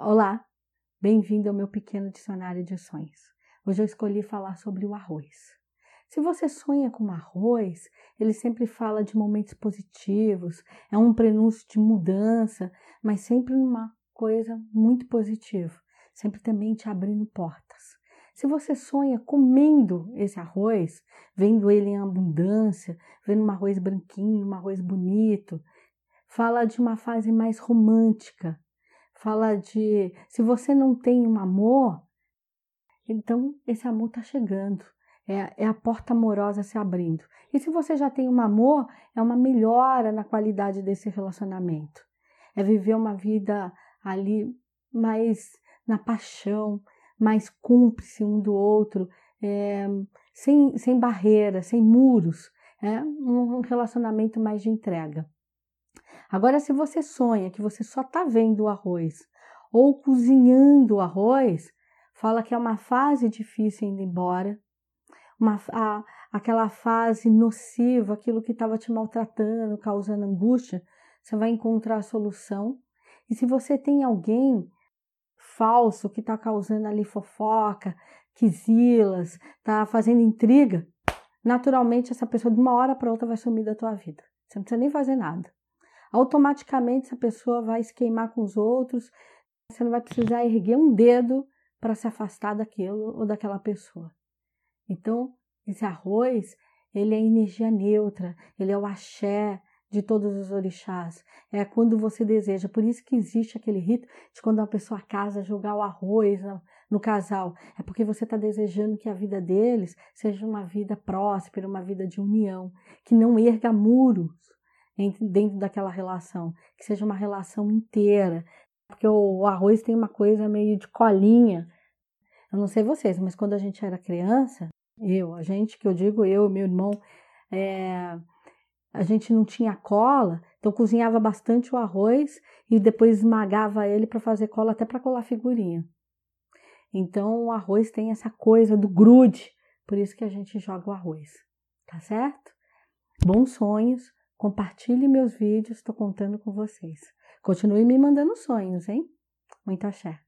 Olá, bem-vindo ao meu pequeno dicionário de sonhos. Hoje eu escolhi falar sobre o arroz. Se você sonha com arroz, ele sempre fala de momentos positivos, é um prenúncio de mudança, mas sempre uma coisa muito positiva, sempre também te abrindo portas. Se você sonha comendo esse arroz, vendo ele em abundância, vendo um arroz branquinho, um arroz bonito, fala de uma fase mais romântica, fala de se você não tem um amor, então esse amor está chegando. É, é, a porta amorosa se abrindo. E se você já tem um amor, é uma melhora na qualidade desse relacionamento. É viver uma vida ali mais na paixão, mais cúmplice um do outro, é, sem, sem barreiras, sem muros. É um relacionamento mais de entrega. Agora, se você sonha que você só está vendo o arroz ou cozinhando o arroz, fala que é uma fase difícil indo embora, uma, a, aquela fase nociva, aquilo que estava te maltratando, causando angústia, você vai encontrar a solução. E se você tem alguém falso que está causando ali fofoca, quisilas, está fazendo intriga, naturalmente essa pessoa de uma hora para outra vai sumir da tua vida. Você não precisa nem fazer nada automaticamente essa pessoa vai se queimar com os outros, você não vai precisar erguer um dedo para se afastar daquilo ou daquela pessoa. Então, esse arroz, ele é energia neutra, ele é o axé de todos os orixás. É quando você deseja. Por isso que existe aquele rito de quando uma pessoa casa jogar o arroz no, no casal. É porque você está desejando que a vida deles seja uma vida próspera, uma vida de união, que não erga muros, dentro daquela relação, que seja uma relação inteira, porque o arroz tem uma coisa meio de colinha. Eu não sei vocês, mas quando a gente era criança, eu, a gente que eu digo eu, meu irmão, é, a gente não tinha cola, então cozinhava bastante o arroz e depois esmagava ele para fazer cola até para colar figurinha. Então o arroz tem essa coisa do grude, por isso que a gente joga o arroz, tá certo? Bons sonhos, Compartilhe meus vídeos, estou contando com vocês. Continue me mandando sonhos, hein? Muito axé.